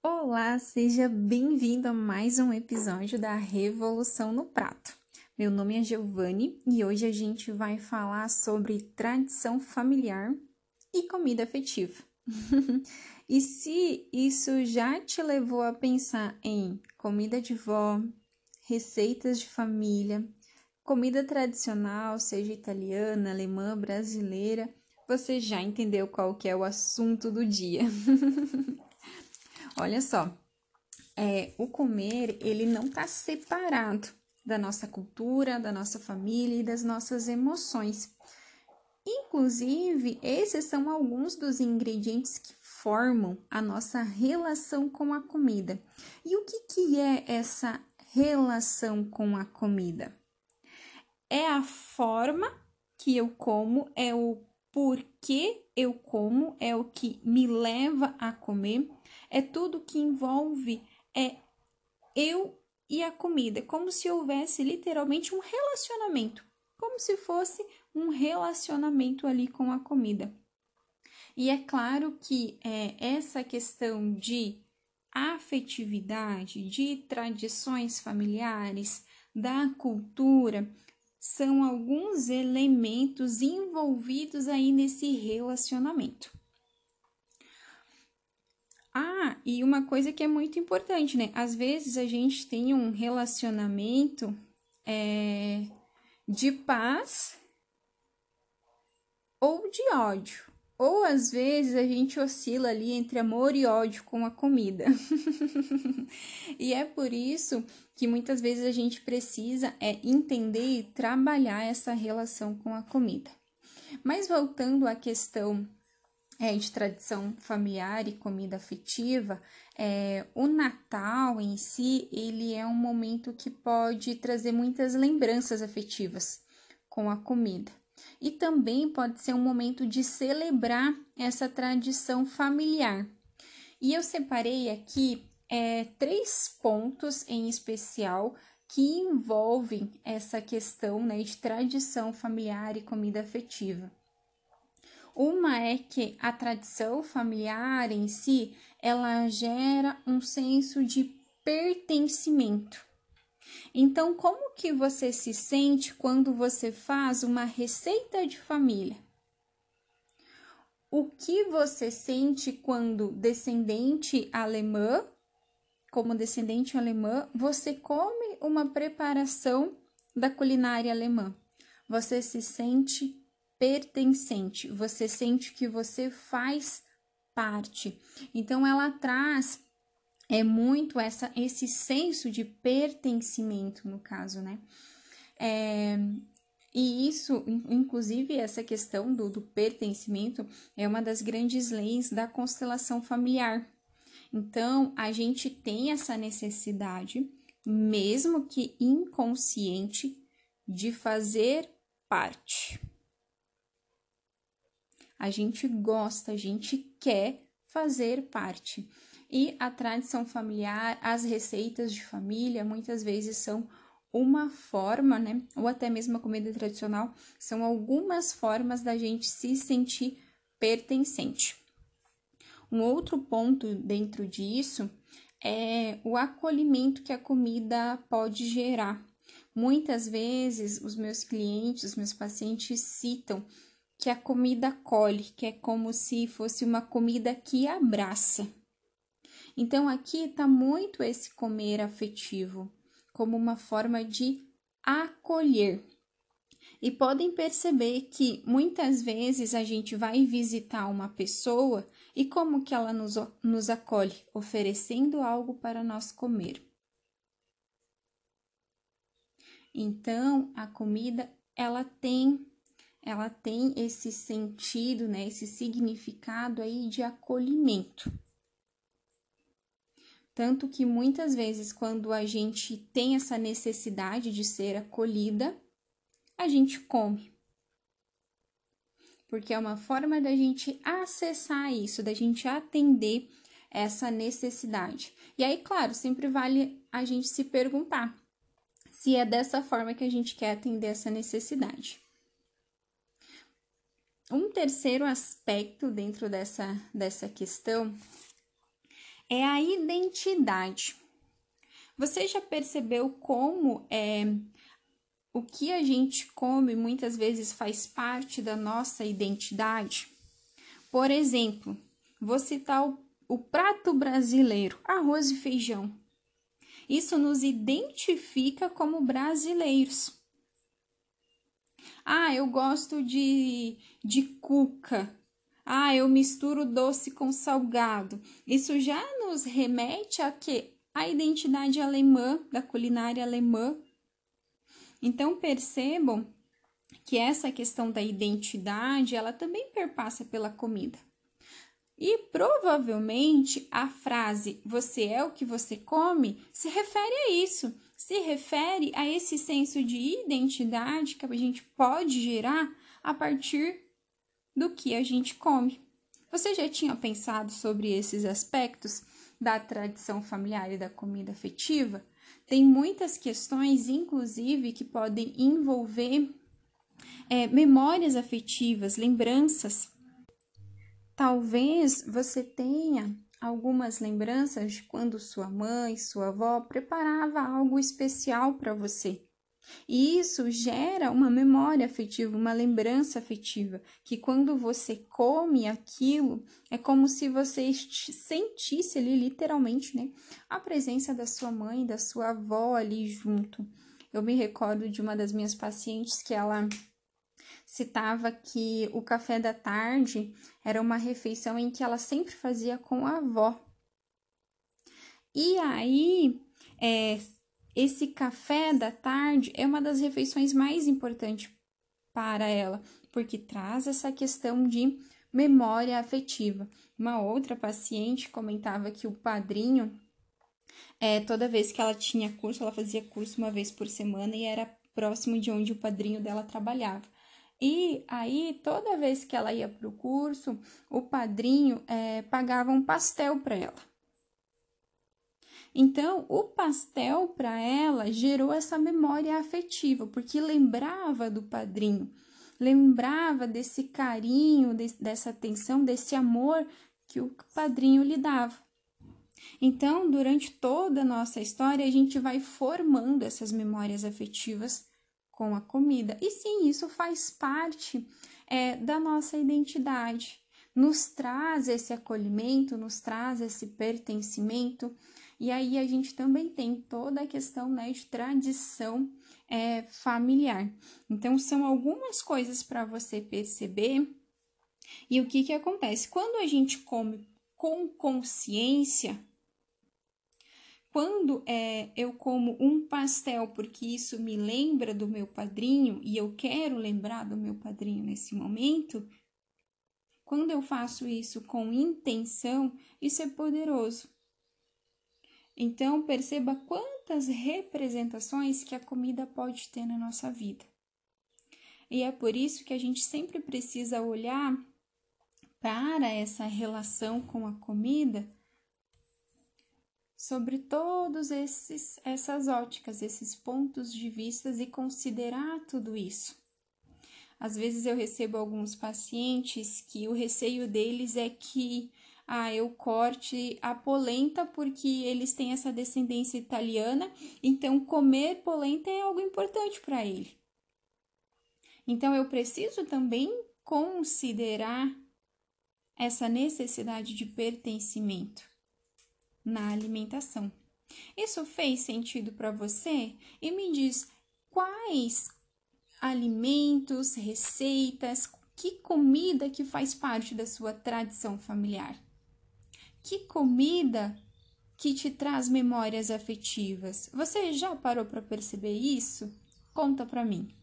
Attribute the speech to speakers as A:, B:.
A: Olá, seja bem-vindo a mais um episódio da Revolução no Prato. Meu nome é Giovanni e hoje a gente vai falar sobre tradição familiar e comida afetiva. e se isso já te levou a pensar em comida de vó, receitas de família, comida tradicional, seja italiana, alemã, brasileira, você já entendeu qual que é o assunto do dia. Olha só, é, o comer ele não está separado da nossa cultura, da nossa família e das nossas emoções. Inclusive, esses são alguns dos ingredientes que formam a nossa relação com a comida. E o que, que é essa relação com a comida? É a forma que eu como, é o porquê eu como, é o que me leva a comer. É tudo que envolve é eu e a comida, como se houvesse literalmente um relacionamento, como se fosse um relacionamento ali com a comida. E é claro que é, essa questão de afetividade, de tradições familiares, da cultura, são alguns elementos envolvidos aí nesse relacionamento. Ah, e uma coisa que é muito importante, né? Às vezes a gente tem um relacionamento é, de paz ou de ódio. Ou às vezes a gente oscila ali entre amor e ódio com a comida. e é por isso que muitas vezes a gente precisa é entender e trabalhar essa relação com a comida. Mas voltando à questão é, de tradição familiar e comida afetiva, é, o Natal em si ele é um momento que pode trazer muitas lembranças afetivas com a comida. E também pode ser um momento de celebrar essa tradição familiar. E eu separei aqui é, três pontos em especial que envolvem essa questão né, de tradição familiar e comida afetiva. Uma é que a tradição familiar em si, ela gera um senso de pertencimento. Então, como que você se sente quando você faz uma receita de família? O que você sente quando descendente alemã, como descendente alemã, você come uma preparação da culinária alemã? Você se sente pertencente, você sente que você faz parte. Então ela traz é muito essa esse senso de pertencimento no caso, né? É, e isso, inclusive, essa questão do, do pertencimento é uma das grandes leis da constelação familiar. Então, a gente tem essa necessidade, mesmo que inconsciente, de fazer parte a gente gosta, a gente quer fazer parte. E a tradição familiar, as receitas de família, muitas vezes são uma forma, né? Ou até mesmo a comida tradicional, são algumas formas da gente se sentir pertencente. Um outro ponto dentro disso é o acolhimento que a comida pode gerar. Muitas vezes os meus clientes, os meus pacientes citam que a comida acolhe, que é como se fosse uma comida que abraça. Então aqui está muito esse comer afetivo, como uma forma de acolher. E podem perceber que muitas vezes a gente vai visitar uma pessoa e como que ela nos, nos acolhe? Oferecendo algo para nós comer. Então, a comida ela tem ela tem esse sentido, né, esse significado aí de acolhimento. Tanto que muitas vezes, quando a gente tem essa necessidade de ser acolhida, a gente come. Porque é uma forma da gente acessar isso, da gente atender essa necessidade. E aí, claro, sempre vale a gente se perguntar se é dessa forma que a gente quer atender essa necessidade. Um terceiro aspecto dentro dessa, dessa questão é a identidade. Você já percebeu como é o que a gente come muitas vezes faz parte da nossa identidade? Por exemplo, vou citar o, o prato brasileiro, arroz e feijão. Isso nos identifica como brasileiros. Ah, eu gosto de, de cuca. Ah, eu misturo doce com salgado. Isso já nos remete a que a identidade alemã, da culinária alemã. Então percebam que essa questão da identidade, ela também perpassa pela comida. E provavelmente a frase você é o que você come se refere a isso, se refere a esse senso de identidade que a gente pode gerar a partir do que a gente come. Você já tinha pensado sobre esses aspectos da tradição familiar e da comida afetiva? Tem muitas questões, inclusive, que podem envolver é, memórias afetivas, lembranças Talvez você tenha algumas lembranças de quando sua mãe, sua avó preparava algo especial para você. E isso gera uma memória afetiva, uma lembrança afetiva, que quando você come aquilo, é como se você sentisse ali literalmente, né, a presença da sua mãe, da sua avó ali junto. Eu me recordo de uma das minhas pacientes que ela citava que o café da tarde era uma refeição em que ela sempre fazia com a avó. E aí, é, esse café da tarde é uma das refeições mais importantes para ela, porque traz essa questão de memória afetiva. Uma outra paciente comentava que o padrinho, é, toda vez que ela tinha curso, ela fazia curso uma vez por semana e era próximo de onde o padrinho dela trabalhava. E aí, toda vez que ela ia para o curso, o padrinho é, pagava um pastel para ela. Então, o pastel para ela gerou essa memória afetiva, porque lembrava do padrinho, lembrava desse carinho, de, dessa atenção, desse amor que o padrinho lhe dava. Então, durante toda a nossa história, a gente vai formando essas memórias afetivas com a comida. E sim, isso faz parte é, da nossa identidade. Nos traz esse acolhimento, nos traz esse pertencimento. E aí a gente também tem toda a questão né, de tradição é, familiar. Então, são algumas coisas para você perceber. E o que, que acontece? Quando a gente come com consciência, quando é, eu como um pastel porque isso me lembra do meu padrinho e eu quero lembrar do meu padrinho nesse momento, quando eu faço isso com intenção, isso é poderoso. Então, perceba quantas representações que a comida pode ter na nossa vida. E é por isso que a gente sempre precisa olhar para essa relação com a comida sobre todos esses essas óticas, esses pontos de vistas e considerar tudo isso. Às vezes eu recebo alguns pacientes que o receio deles é que ah, eu corte a polenta porque eles têm essa descendência italiana, então comer polenta é algo importante para ele. Então eu preciso também considerar essa necessidade de pertencimento na alimentação. Isso fez sentido para você? E me diz quais alimentos, receitas, que comida que faz parte da sua tradição familiar? Que comida que te traz memórias afetivas? Você já parou para perceber isso? Conta para mim.